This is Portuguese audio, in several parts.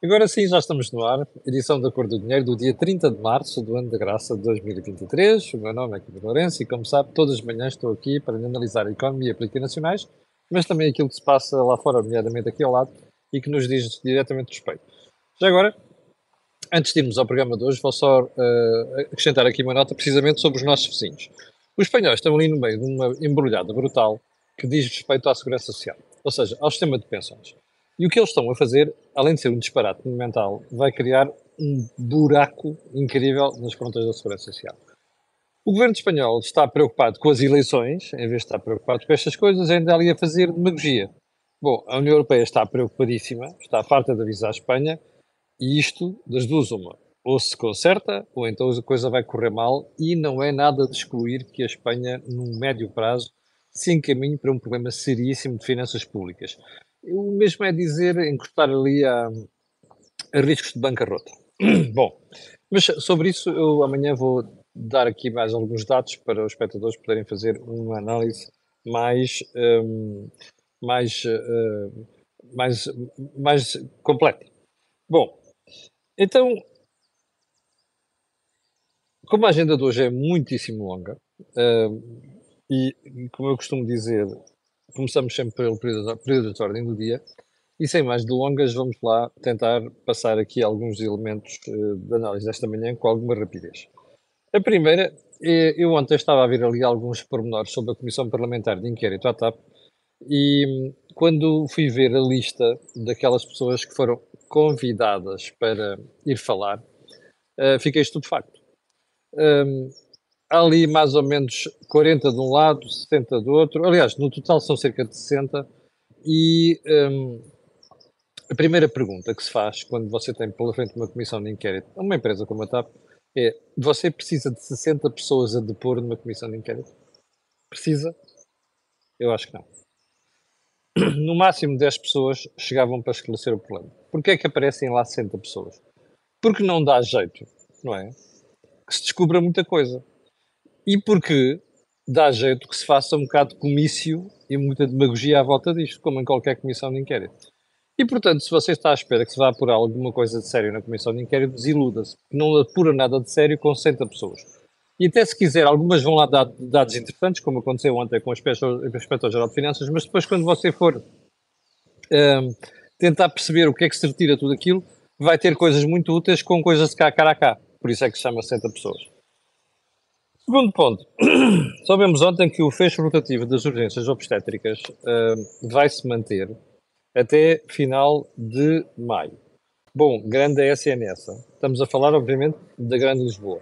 Agora sim, já estamos no ar. Edição da Cor do Dinheiro do dia 30 de março do ano da graça de 2023. O meu nome é Kiko Lourenço e, como sabe, todas as manhãs estou aqui para analisar a economia e política nacionais, mas também aquilo que se passa lá fora, nomeadamente aqui ao lado, e que nos diz diretamente respeito. Já agora, antes de irmos ao programa de hoje, vou só uh, acrescentar aqui uma nota precisamente sobre os nossos vizinhos. Os espanhóis estão ali no meio de uma embrulhada brutal que diz respeito à segurança social, ou seja, ao sistema de pensões. E o que eles estão a fazer, além de ser um disparate monumental, vai criar um buraco incrível nas contas da Segurança Social. O governo espanhol está preocupado com as eleições, em vez de estar preocupado com estas coisas, ainda ali a fazer demagogia. Bom, a União Europeia está preocupadíssima, está farta de avisar a Espanha, e isto, das duas, uma. Ou se conserta, ou então a coisa vai correr mal, e não é nada de excluir que a Espanha, num médio prazo, se encaminhe para um problema seríssimo de finanças públicas. O mesmo é dizer encostar ali a, a riscos de bancarrota. Bom, mas sobre isso eu amanhã vou dar aqui mais alguns dados para os espectadores poderem fazer uma análise mais, um, mais, uh, mais, mais completa. Bom, então, como a agenda de hoje é muitíssimo longa, uh, e como eu costumo dizer, começamos sempre pelo período, período de ordem do dia. E sem mais delongas, vamos lá tentar passar aqui alguns elementos uh, de análise desta manhã com alguma rapidez. A primeira, é, eu ontem estava a ver ali alguns pormenores sobre a Comissão Parlamentar de Inquérito à TAP e quando fui ver a lista daquelas pessoas que foram convidadas para ir falar, uh, fiquei estupefacto. Um, ali mais ou menos 40 de um lado, 60 do outro. Aliás, no total são cerca de 60. E um, a primeira pergunta que se faz quando você tem pela frente uma comissão de inquérito, uma empresa como a TAP, é: você precisa de 60 pessoas a depor numa comissão de inquérito? Precisa? Eu acho que não. No máximo 10 pessoas chegavam para esclarecer o problema. Porquê é que aparecem lá 60 pessoas? Porque não dá jeito, não é? Que se descubra muita coisa e porque dá jeito que se faça um bocado de comício e muita demagogia à volta disto, como em qualquer comissão de inquérito. E, portanto, se você está à espera que se vá apurar alguma coisa de sério na comissão de inquérito, desiluda-se, não apura nada de sério com 60 pessoas. E até se quiser, algumas vão lá dar dados interessantes, como aconteceu ontem com o Inspetor-Geral de Finanças, mas depois, quando você for um, tentar perceber o que é que se retira tudo aquilo, vai ter coisas muito úteis com coisas de cá, cara a cá. Por isso é que se chama 60 pessoas. Segundo ponto, soubemos ontem que o fecho rotativo das urgências obstétricas uh, vai se manter até final de maio. Bom, grande é SNS. Estamos a falar, obviamente, da Grande Lisboa.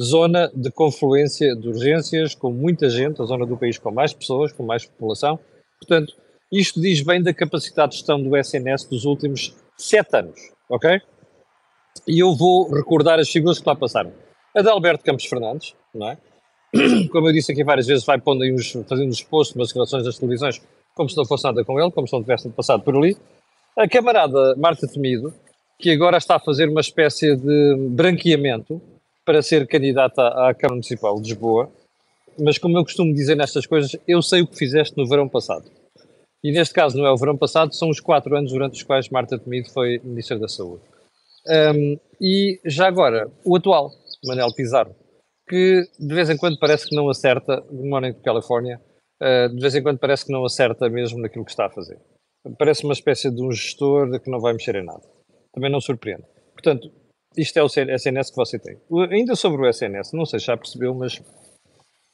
Zona de confluência de urgências, com muita gente, a zona do país com mais pessoas, com mais população. Portanto, isto diz bem da capacidade de gestão do SNS dos últimos sete anos, ok? E eu vou recordar as figuras que lá passaram. A de Alberto Campos Fernandes, não é? Como eu disse aqui várias vezes, vai pondo aí uns, fazendo os postos nas gravações das televisões, como se não fosse nada com ele, como se não tivesse passado por ali. A camarada Marta Temido, que agora está a fazer uma espécie de branqueamento para ser candidata à Câmara Municipal de Lisboa, mas como eu costumo dizer nestas coisas, eu sei o que fizeste no verão passado. E neste caso não é o verão passado, são os quatro anos durante os quais Marta Temido foi Ministra da Saúde. Um, e já agora, o atual, Manel Pizarro, que de vez em quando parece que não acerta, mora em Califórnia, uh, de vez em quando parece que não acerta mesmo naquilo que está a fazer. Parece uma espécie de um gestor que não vai mexer em nada. Também não surpreende. Portanto, isto é o SNS que você tem. Ainda sobre o SNS, não sei se já percebeu, mas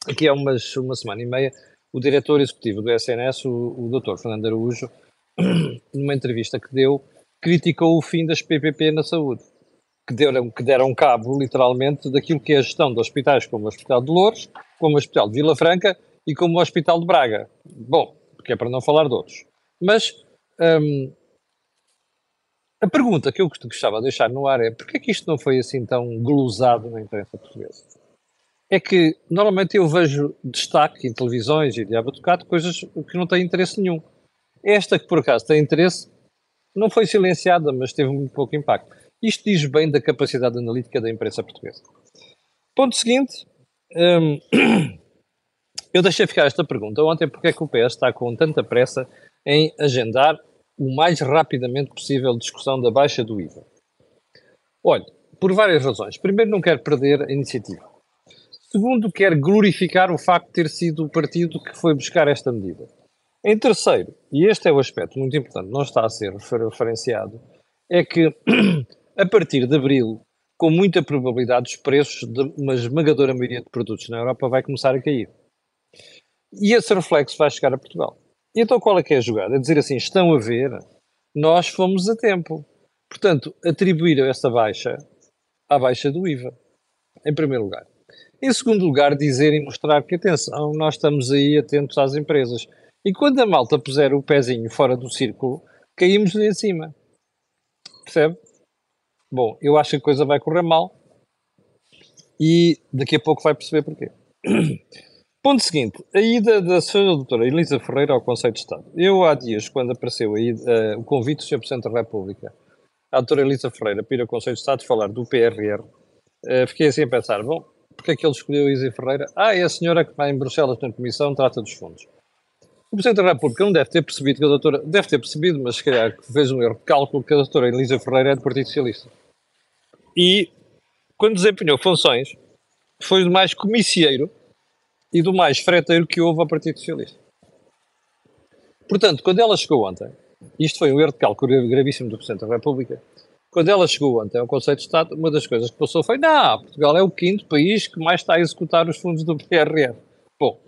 aqui há umas, uma semana e meia, o diretor executivo do SNS, o, o Dr. Fernando Araújo, numa entrevista que deu, criticou o fim das PPP na saúde que deram, que deram cabo, literalmente, daquilo que é a gestão de hospitais como o Hospital de Louros, como o Hospital de Vila Franca e como o Hospital de Braga. Bom, porque é para não falar de outros. Mas hum, a pergunta que eu gostava de deixar no ar é porquê é que isto não foi assim tão glosado na imprensa portuguesa? É que normalmente eu vejo destaque em televisões e de abatucado coisas que não têm interesse nenhum. Esta que por acaso tem interesse não foi silenciada, mas teve muito pouco impacto. Isto diz bem da capacidade analítica da imprensa portuguesa. Ponto seguinte, hum, eu deixei ficar esta pergunta ontem, porque é que o PS está com tanta pressa em agendar o mais rapidamente possível discussão da baixa do IVA? Olha, por várias razões. Primeiro, não quero perder a iniciativa. Segundo, quero glorificar o facto de ter sido o partido que foi buscar esta medida. Em terceiro, e este é o aspecto muito importante, não está a ser referenciado, é que a partir de abril, com muita probabilidade, os preços de uma esmagadora maioria de produtos na Europa vai começar a cair. E esse reflexo vai chegar a Portugal. E então qual é que é a jogada? É dizer assim, estão a ver, nós fomos a tempo. Portanto, atribuir essa baixa à baixa do IVA, em primeiro lugar. Em segundo lugar, dizer e mostrar que, atenção, nós estamos aí atentos às empresas. E quando a malta puser o pezinho fora do círculo, caímos-lhe em cima. Percebe? Bom, eu acho que a coisa vai correr mal e daqui a pouco vai perceber porquê. Ponto seguinte, a ida da senhora doutora Elisa Ferreira ao Conselho de Estado. Eu, há dias, quando apareceu aí uh, o convite do Sr. Presidente da República, a doutora Elisa Ferreira para ir ao Conselho de Estado falar do PRR, uh, eh, fiquei assim a pensar, bom, porque é que ele escolheu a Elisa Ferreira? Ah, é a senhora que vai em Bruxelas na Comissão, trata dos fundos. O Presidente da República não deve ter percebido que a doutora, deve ter percebido, mas se calhar fez um erro de cálculo, que a doutora Elisa Ferreira é do Partido Socialista. E, quando desempenhou funções, foi do mais comicieiro e do mais freteiro que houve ao Partido Socialista. Portanto, quando ela chegou ontem, isto foi um erro de cálculo gravíssimo do Presidente da República, quando ela chegou ontem ao Conselho de Estado, uma das coisas que passou foi: não, Portugal é o quinto país que mais está a executar os fundos do PRR. Bom,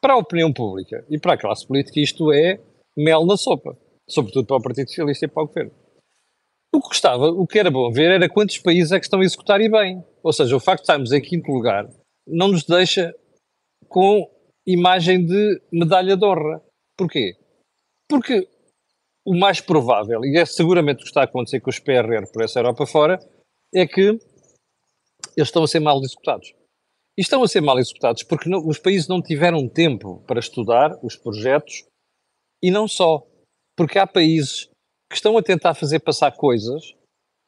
para a opinião pública e para a classe política, isto é mel na sopa, sobretudo para o Partido Socialista e para o governo. O que gostava, o que era bom ver era quantos países é que estão a executar e bem. Ou seja, o facto de estarmos em quinto lugar não nos deixa com imagem de medalha de honra. Porquê? Porque o mais provável, e é seguramente o que está a acontecer com os PRR por essa Europa fora, é que eles estão a ser mal executados. E estão a ser mal executados porque não, os países não tiveram tempo para estudar os projetos e não só. Porque há países que estão a tentar fazer passar coisas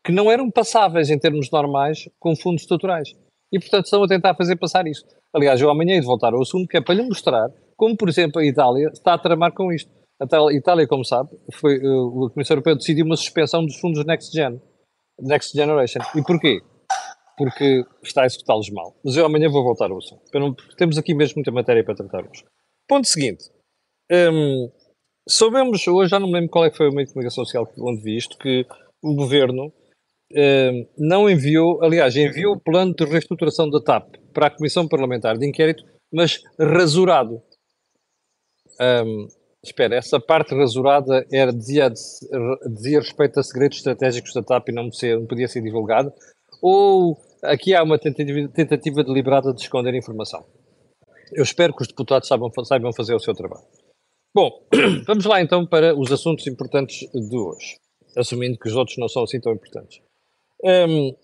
que não eram passáveis em termos normais com fundos estruturais. E, portanto, estão a tentar fazer passar isso. Aliás, eu amanhã hei de voltar ao assunto, que é para lhe mostrar como, por exemplo, a Itália está a tramar com isto. A Itália, como sabe, foi, uh, a Comissão Europeia decidiu uma suspensão dos fundos Next Gen, Next Generation. E porquê? Porque está a executá-los mal. Mas eu amanhã vou voltar ao assunto. Porque temos aqui mesmo muita matéria para tratarmos. Ponto seguinte. Um, soubemos, hoje já não me lembro qual é que foi o meio de comunicação social onde vi isto, que o governo um, não enviou, aliás, enviou o plano de reestruturação da TAP para a Comissão Parlamentar de Inquérito, mas rasurado. Um, espera, essa parte rasurada era, dizia, dizia respeito a segredos estratégicos da TAP e não, ser, não podia ser divulgado? Ou aqui há uma tentativa, tentativa deliberada de esconder informação? Eu espero que os deputados saibam, saibam fazer o seu trabalho. Bom, vamos lá então para os assuntos importantes de hoje, assumindo que os outros não são assim tão importantes. Um,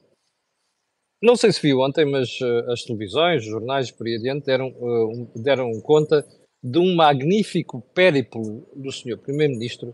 não sei se viu ontem, mas uh, as televisões, os jornais por aí adiante deram, uh, deram conta de um magnífico périplo do Sr. Primeiro-Ministro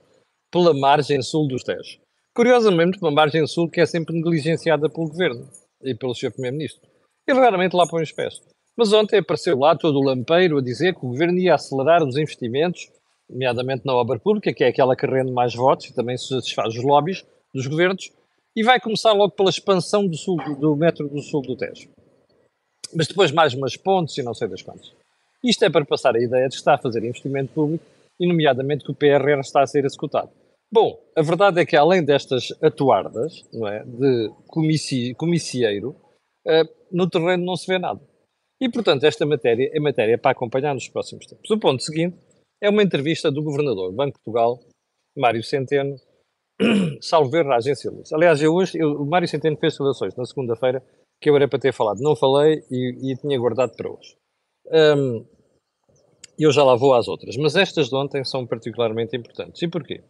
pela margem sul dos Tejo. Curiosamente, uma margem sul que é sempre negligenciada pelo Governo e pelo Sr. Primeiro-Ministro. Ele raramente lá põe os pés. Mas ontem apareceu lá todo o lampeiro a dizer que o Governo ia acelerar os investimentos nomeadamente na obra pública, que é aquela que rende mais votos e também satisfaz os lobbies dos governos, e vai começar logo pela expansão do, sul, do metro do sul do Tejo. Mas depois mais umas pontes e não sei das quantas. Isto é para passar a ideia de que está a fazer investimento público e, nomeadamente, que o PRR está a ser executado. Bom, a verdade é que além destas atuardas, não é, de comici, comicieiro, uh, no terreno não se vê nada. E, portanto, esta matéria é matéria para acompanhar nos próximos tempos. O ponto seguinte é uma entrevista do governador do Banco de Portugal, Mário Centeno, salvo ver na agência Luz. Aliás, eu hoje, eu, o Mário Centeno fez relações na segunda-feira que eu era para ter falado. Não falei e, e tinha guardado para hoje. Um, eu já lá vou às outras, mas estas de ontem são particularmente importantes. E porquê?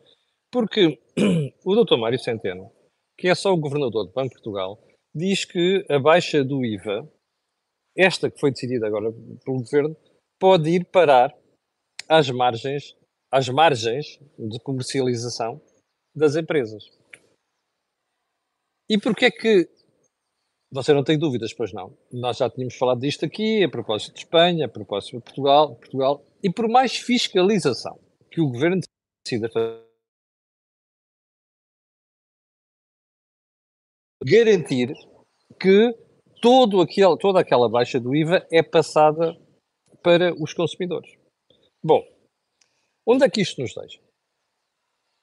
Porque o Dr. Mário Centeno, que é só o governador do Banco de Portugal, diz que a baixa do IVA, esta que foi decidida agora pelo governo, pode ir parar às margens, às margens de comercialização das empresas. E porquê é que você não tem dúvidas, pois não? Nós já tínhamos falado disto aqui, a propósito de Espanha, a propósito de Portugal, Portugal, e por mais fiscalização que o governo decida fazer, garantir que todo aquele, toda aquela baixa do IVA é passada para os consumidores. Bom, onde é que isto nos deixa?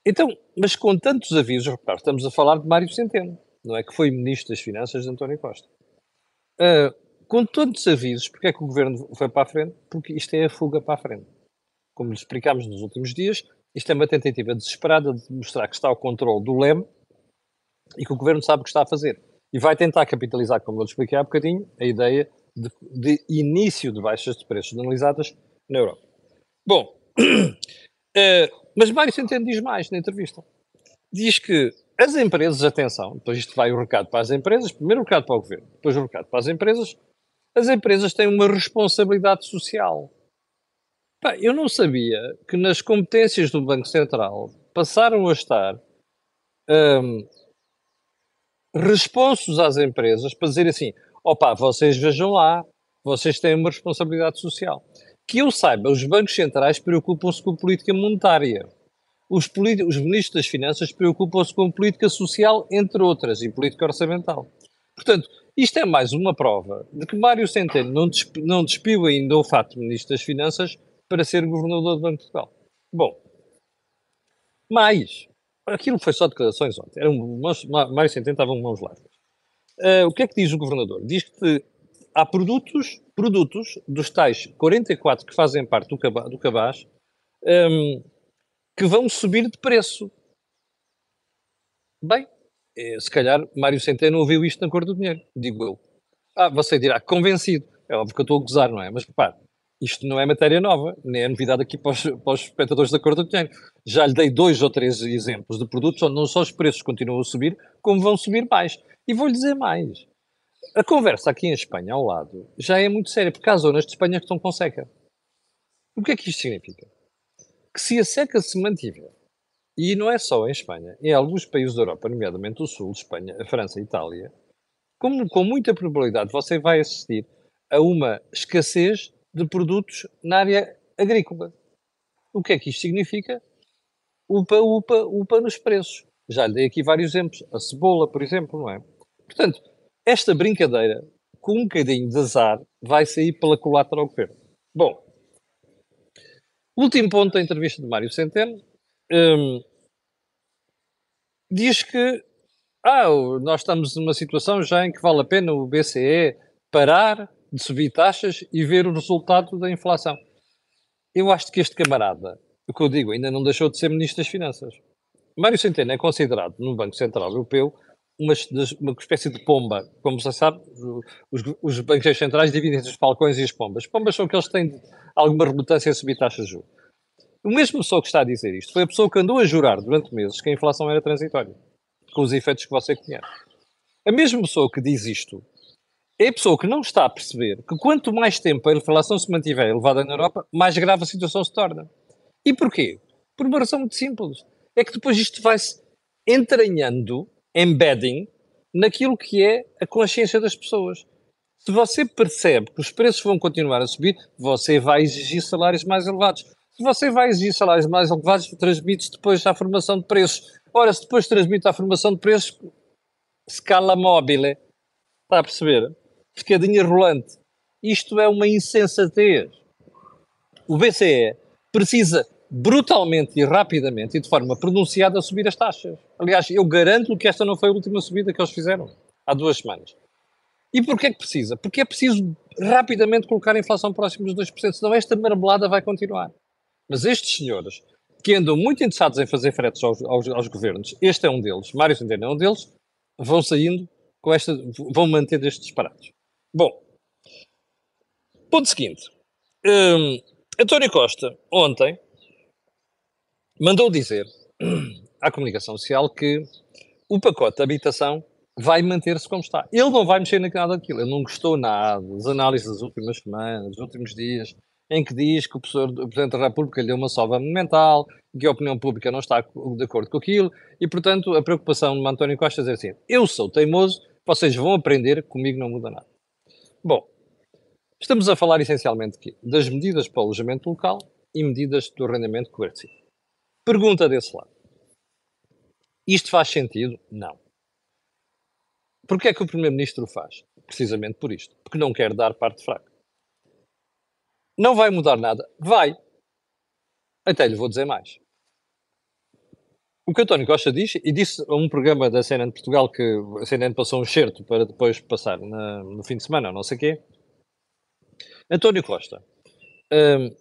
Então, mas com tantos avisos, repare, estamos a falar de Mário Centeno, não é que foi Ministro das Finanças de António Costa. Uh, com tantos avisos, porque é que o Governo foi para a frente? Porque isto é a fuga para a frente. Como lhe explicámos nos últimos dias, isto é uma tentativa desesperada de mostrar que está ao controle do leme e que o Governo sabe o que está a fazer. E vai tentar capitalizar, como eu lhe expliquei há bocadinho, a ideia de, de início de baixas de preços generalizadas na Europa. Bom, uh, mas Mário Centeno diz mais na entrevista. Diz que as empresas, atenção, depois isto vai o recado para as empresas, primeiro o recado para o governo, depois o recado para as empresas, as empresas têm uma responsabilidade social. Pá, eu não sabia que nas competências do Banco Central passaram a estar um, responsos às empresas para dizer assim: opá, vocês vejam lá, vocês têm uma responsabilidade social. Que eu saiba, os bancos centrais preocupam-se com política monetária. Os, os ministros das Finanças preocupam-se com política social, entre outras, e política orçamental. Portanto, isto é mais uma prova de que Mário Centeno não, desp não despiu ainda o fato de Ministro das Finanças para ser Governador do Banco de Portugal. Bom, mais, aquilo foi só declarações ontem, era um, Mário Centeno estava mãos largas. Uh, o que é que diz o Governador? Diz que há produtos, produtos dos tais 44 que fazem parte do, caba, do cabaz um, que vão subir de preço. Bem, eh, se calhar Mário Centeno ouviu isto na cor do dinheiro, digo eu. Ah, você dirá, convencido. É óbvio que eu estou a gozar, não é? Mas repare, isto não é matéria nova, nem é novidade aqui para os, para os espectadores da cor do dinheiro. Já lhe dei dois ou três exemplos de produtos onde não só os preços continuam a subir, como vão subir mais. E vou-lhe dizer mais. A conversa aqui em Espanha, ao lado, já é muito séria, porque há zonas de Espanha que estão com seca. O que é que isto significa? Que se a seca se mantiver, e não é só em Espanha, em alguns países da Europa, nomeadamente o Sul, Espanha, França e Itália, como, com muita probabilidade você vai assistir a uma escassez de produtos na área agrícola. O que é que isto significa? Upa, upa, upa nos preços. Já lhe dei aqui vários exemplos. A cebola, por exemplo, não é? Portanto, esta brincadeira, com um bocadinho de azar, vai sair pela culatra ao governo. Bom, último ponto da entrevista de Mário Centeno. Hum, diz que ah, nós estamos numa situação já em que vale a pena o BCE parar de subir taxas e ver o resultado da inflação. Eu acho que este camarada, o que eu digo, ainda não deixou de ser Ministro das Finanças. Mário Centeno é considerado no Banco Central Europeu uma, uma espécie de pomba. Como você sabe, os, os bancos centrais dividem-se os falcões e as pombas. As pombas são aqueles que têm alguma relutância a subir taxas de juros. O mesmo pessoa que está a dizer isto foi a pessoa que andou a jurar durante meses que a inflação era transitória, com os efeitos que você conhece. A mesma pessoa que diz isto é a pessoa que não está a perceber que quanto mais tempo a inflação se mantiver elevada na Europa, mais grave a situação se torna. E porquê? Por uma razão muito simples. É que depois isto vai-se entranhando, embedding, naquilo que é a consciência das pessoas. Se você percebe que os preços vão continuar a subir, você vai exigir salários mais elevados. Se você vai exigir salários mais elevados, transmite-se depois à formação de preços. Ora, se depois transmite à formação de preços, escala móvel. Está a perceber? escadinha rolante. Isto é uma insensatez. O BCE precisa brutalmente e rapidamente e de forma pronunciada subir as taxas. Aliás, eu garanto que esta não foi a última subida que eles fizeram, há duas semanas. E porquê que precisa? Porque é preciso rapidamente colocar a inflação próxima dos 2%, senão esta marmelada vai continuar. Mas estes senhores, que andam muito interessados em fazer fretes aos, aos, aos governos, este é um deles, Mário Centeno é um deles, vão saindo com esta, vão manter estes disparados. Bom, ponto seguinte. Um, António Costa, ontem, mandou dizer à comunicação social que o pacote de habitação vai manter-se como está. Ele não vai mexer nada daquilo. Ele não gostou nada das análises das últimas semanas, dos últimos dias, em que diz que o, Presidente da República lhe deu uma salva monumental, que a opinião pública não está de acordo com aquilo, e, portanto, a preocupação de António Costa é assim: eu sou teimoso, vocês vão aprender, comigo não muda nada. Bom, estamos a falar essencialmente aqui das medidas para o alojamento local e medidas do arrendamento coercivo. Pergunta desse lado. Isto faz sentido? Não. Porquê é que o Primeiro-Ministro o faz? Precisamente por isto. Porque não quer dar parte fraca. Não vai mudar nada? Vai. Até lhe vou dizer mais. O que António Costa diz, e disse a um programa da CNN de Portugal que a CNN passou um certo para depois passar na, no fim de semana, não sei o quê. António Costa hum,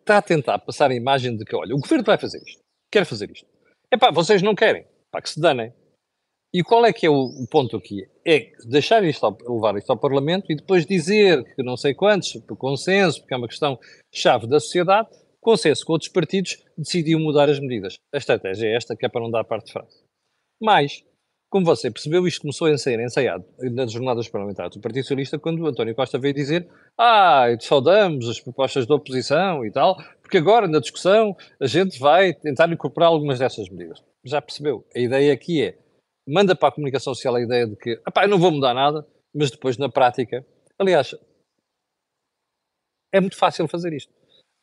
está a tentar passar a imagem de que, olha, o governo vai fazer isto, quer fazer isto. É pá, vocês não querem, pá, que se danem. E qual é que é o, o ponto aqui? É deixar isto, ao, levar isto ao Parlamento e depois dizer que não sei quantos, por consenso, porque é uma questão chave da sociedade, consenso com outros partidos, decidiu mudar as medidas. A estratégia é esta, que é para não dar parte frase. Mas, como você percebeu, isto começou a ser ensaiado nas jornadas parlamentares do Partido Socialista quando António Costa veio dizer ah, saudamos as propostas da oposição e tal, porque agora na discussão a gente vai tentar incorporar algumas dessas medidas. Já percebeu? A ideia aqui é, manda para a comunicação social a ideia de que, eu não vou mudar nada, mas depois na prática, aliás, é muito fácil fazer isto.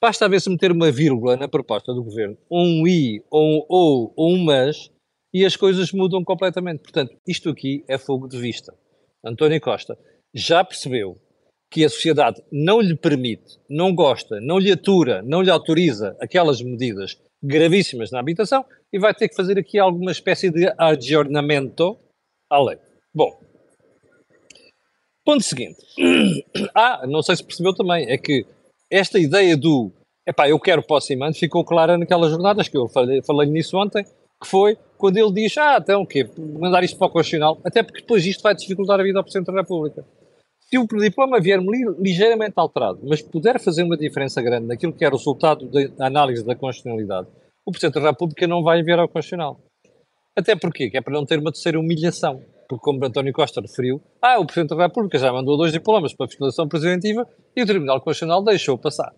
Basta ver se meter uma vírgula na proposta do governo, um i, ou um ou, ou um mas, e as coisas mudam completamente. Portanto, isto aqui é fogo de vista. António Costa já percebeu que a sociedade não lhe permite, não gosta, não lhe atura, não lhe autoriza aquelas medidas gravíssimas na habitação e vai ter que fazer aqui alguma espécie de aggiornamento à lei. Bom, ponto seguinte. Ah, não sei se percebeu também, é que esta ideia do epá, eu quero posse e ficou clara naquelas jornadas que eu falei, falei nisso ontem, que foi quando ele diz, ah, então o quê? Mandar isto para o Constitucional, até porque depois isto vai dificultar a vida ao Presidente da República. Se o diploma vier ligeiramente alterado, mas puder fazer uma diferença grande naquilo que é o resultado da análise da constitucionalidade, o Presidente da República não vai enviar ao Constitucional. Até porque que é para não ter uma terceira humilhação. Porque, como António Costa referiu, ah, o Presidente da República já mandou dois diplomas para a fiscalização preventiva e o Tribunal Constitucional deixou passar.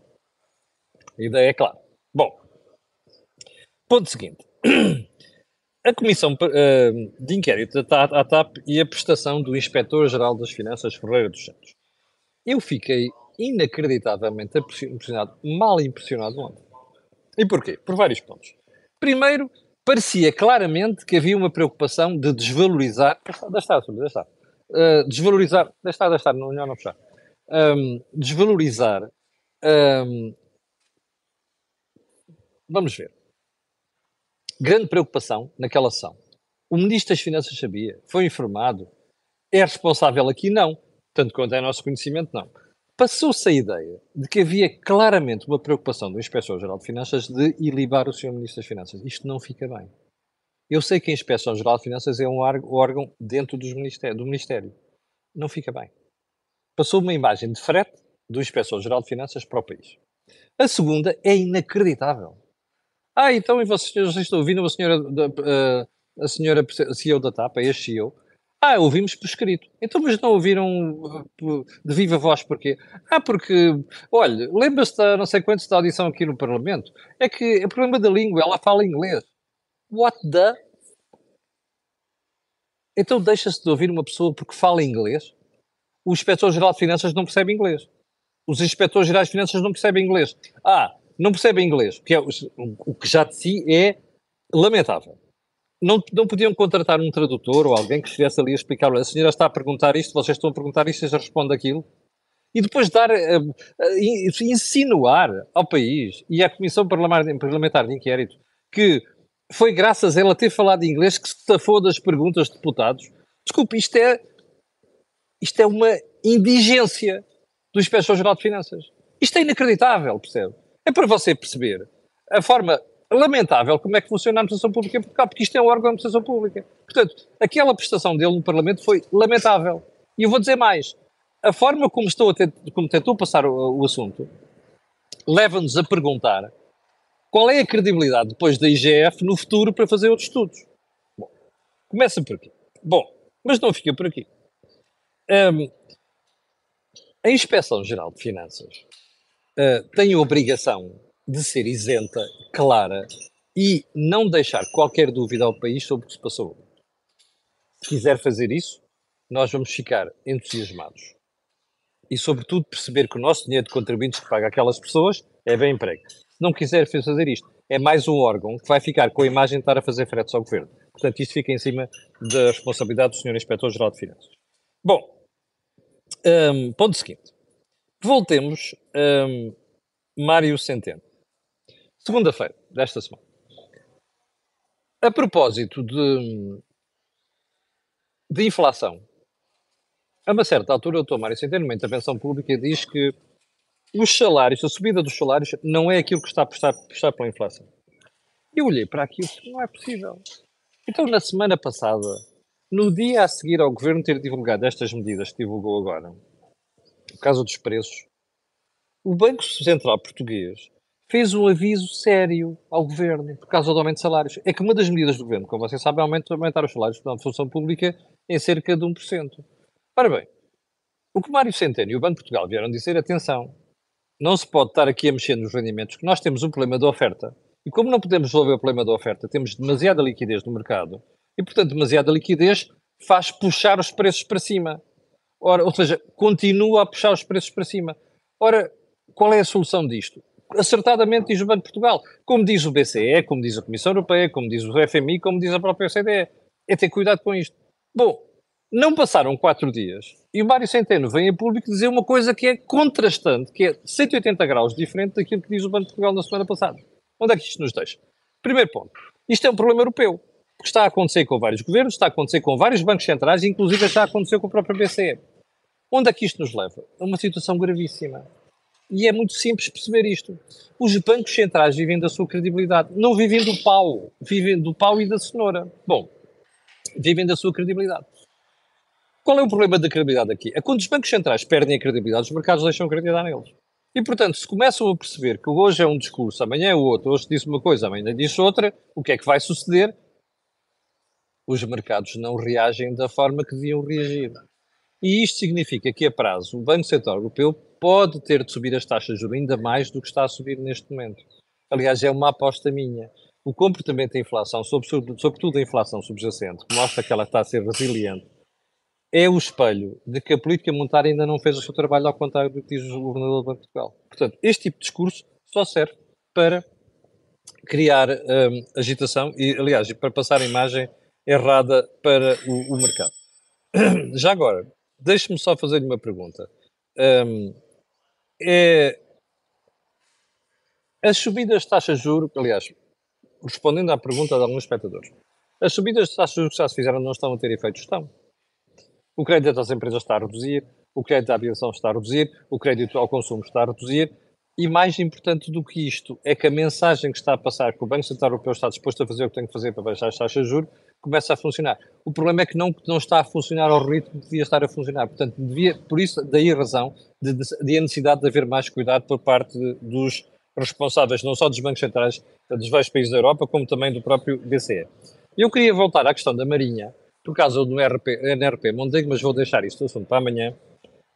A ideia é clara. Bom, ponto seguinte. A Comissão uh, de Inquérito da TAP e a prestação do Inspetor-Geral das Finanças, Ferreira dos Santos. Eu fiquei inacreditavelmente impressionado, mal impressionado ontem. E porquê? Por vários pontos. Primeiro, parecia claramente que havia uma preocupação de desvalorizar. Deixa estar, deixa estar. Uh, desvalorizar. Deixa estar, deixa estar, não, não puxar. Um, desvalorizar. Um, vamos ver. Grande preocupação naquela ação. O Ministro das Finanças sabia, foi informado, é responsável aqui? Não. Tanto quanto é nosso conhecimento, não passou-se a ideia de que havia claramente uma preocupação do Inspetor-Geral de Finanças de ilibar o Sr. Ministro das Finanças. Isto não fica bem. Eu sei que a Inspeção-Geral de Finanças é um órgão dentro do Ministério. Não fica bem. Passou uma imagem de frete do Inspetor-Geral de Finanças para o país. A segunda é inacreditável. Ah, então e vocês, vocês ouvindo a senhora, a, a senhora CEO da TAP, a ex-CEO, ah, ouvimos por escrito. Então, mas não ouviram uh, de viva voz porquê? Ah, porque, olha, lembra-se da não sei quantos da audição aqui no Parlamento? É que é problema da língua, ela fala inglês. What the? Então deixa-se de ouvir uma pessoa porque fala inglês? O Inspetor-Geral de Finanças não percebe inglês. Os Inspetores Gerais de Finanças não percebem inglês. Ah, não percebem inglês, que é, o que já de si é lamentável não, não podiam contratar um tradutor ou alguém que estivesse ali a explicar, a senhora está a perguntar isto, vocês estão a perguntar isto, vocês respondem aquilo. E depois dar, uh, uh, insinuar ao país e à Comissão Parlamentar de Inquérito que foi graças a ela ter falado inglês que se tafou das perguntas de deputados. Desculpe, isto é, isto é uma indigência do Inspetor-Geral de Finanças. Isto é inacreditável, percebe? É para você perceber a forma lamentável como é que funciona a administração pública em Portugal, porque isto é um órgão da administração pública. Portanto, aquela prestação dele no Parlamento foi lamentável. E eu vou dizer mais, a forma como, estou a como tentou passar o, o assunto leva-nos a perguntar qual é a credibilidade depois da IGF no futuro para fazer outros estudos. Bom, começa por aqui. Bom, mas não fica por aqui. Um, a Inspeção Geral de Finanças uh, tem a obrigação de ser isenta, clara e não deixar qualquer dúvida ao país sobre o que se passou. Se quiser fazer isso, nós vamos ficar entusiasmados. E, sobretudo, perceber que o nosso dinheiro de contribuintes que paga aquelas pessoas é bem emprego. Se não quiser fazer isto, é mais um órgão que vai ficar com a imagem de estar a fazer fretes ao governo. Portanto, isto fica em cima da responsabilidade do Sr. Inspetor-Geral de Finanças. Bom, um, ponto seguinte. Voltemos a um, Mário Centeno. Segunda-feira desta semana. A propósito de, de inflação, a uma certa altura, o Dr. Mário Centeno, numa intervenção pública, diz que os salários, a subida dos salários, não é aquilo que está a puxar, puxar pela inflação. Eu olhei para aquilo não é possível. Então, na semana passada, no dia a seguir ao governo ter divulgado estas medidas que divulgou agora, por causa dos preços, o Banco Central Português fez um aviso sério ao governo por causa do aumento de salários. É que uma das medidas do governo, como vocês sabem, é aumentar os salários da função pública em cerca de 1%. Ora bem, o que Mário Centeno e o Banco de Portugal vieram dizer, atenção, não se pode estar aqui a mexer nos rendimentos, que nós temos um problema de oferta. E como não podemos resolver o problema da oferta, temos demasiada liquidez no mercado. E, portanto, demasiada liquidez faz puxar os preços para cima. Ora, ou seja, continua a puxar os preços para cima. Ora, qual é a solução disto? Acertadamente diz o Banco de Portugal, como diz o BCE, como diz a Comissão Europeia, como diz o FMI, como diz a própria OCDE. É ter cuidado com isto. Bom, não passaram quatro dias e o Mário Centeno vem a público dizer uma coisa que é contrastante, que é 180 graus diferente daquilo que diz o Banco de Portugal na semana passada. Onde é que isto nos deixa? Primeiro ponto. Isto é um problema europeu. Porque está a acontecer com vários governos, está a acontecer com vários bancos centrais, inclusive está a acontecer com o próprio BCE. Onde é que isto nos leva? A uma situação gravíssima. E é muito simples perceber isto. Os bancos centrais vivem da sua credibilidade. Não vivem do pau. Vivem do pau e da cenoura. Bom, vivem da sua credibilidade. Qual é o problema da credibilidade aqui? É quando os bancos centrais perdem a credibilidade, os mercados deixam de acreditar neles. E, portanto, se começam a perceber que hoje é um discurso, amanhã é outro, hoje disse uma coisa, amanhã disse outra, o que é que vai suceder? Os mercados não reagem da forma que deviam reagir. E isto significa que, a prazo, o Banco Central Europeu pode ter de subir as taxas de juros ainda mais do que está a subir neste momento. Aliás, é uma aposta minha. O comportamento da inflação, sobretudo a inflação subjacente, mostra que ela está a ser resiliente é o espelho de que a política monetária ainda não fez o seu trabalho ao contrário do que diz o governador do Banco de Portugal. Portanto, este tipo de discurso só serve para criar um, agitação e, aliás, para passar a imagem errada para o, o mercado. Já agora, deixe-me só fazer-lhe uma pergunta. Um, é, as subidas de taxas de juros, aliás, respondendo à pergunta de alguns espectadores, as subidas de taxas de juros que já se fizeram não estão a ter efeito? Estão. O crédito às empresas está a reduzir, o crédito à aviação está a reduzir, o crédito ao consumo está a reduzir. E mais importante do que isto é que a mensagem que está a passar, que o Banco Central Europeu está disposto a fazer o que tem que fazer para baixar as taxas de juros, começa a funcionar. O problema é que não, não está a funcionar ao ritmo que devia estar a funcionar. Portanto, devia, por isso, daí a razão de, de, de a necessidade de haver mais cuidado por parte de, dos responsáveis, não só dos bancos centrais dos vários países da Europa, como também do próprio BCE. Eu queria voltar à questão da Marinha, por causa do NRP, NRP Mondego, mas vou deixar isto assunto para amanhã,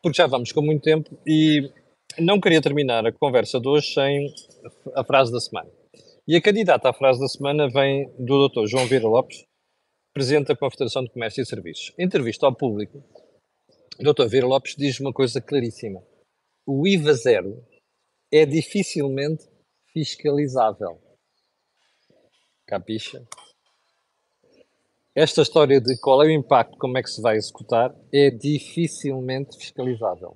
porque já vamos com muito tempo e não queria terminar a conversa de hoje sem a frase da semana. E a candidata à frase da semana vem do Dr. João Vieira Lopes, presidente da Confederação de Comércio e Serviços. Em entrevista ao público, Dr. Vieira Lopes diz uma coisa claríssima. O IVA zero é dificilmente fiscalizável. Capixa? esta história de qual é o impacto, como é que se vai executar, é dificilmente fiscalizável.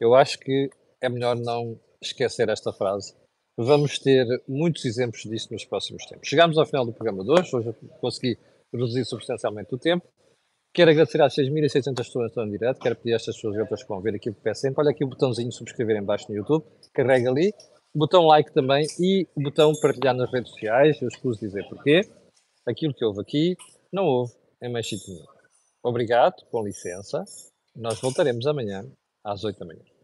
Eu acho que é melhor não esquecer esta frase. Vamos ter muitos exemplos disso nos próximos tempos. Chegamos ao final do programa de hoje, hoje consegui reduzir substancialmente o tempo. Quero agradecer às 6.600 pessoas que estão em direto, quero pedir a estas pessoas e outras que vão ver aqui o que peço sempre. Olha aqui o botãozinho de subscrever em baixo no YouTube, carrega ali, botão like também e o botão partilhar nas redes sociais. Eu escuso dizer porquê. Aquilo que houve aqui não houve em mais sítio nenhum. Obrigado, com licença. Nós voltaremos amanhã às 8 da manhã.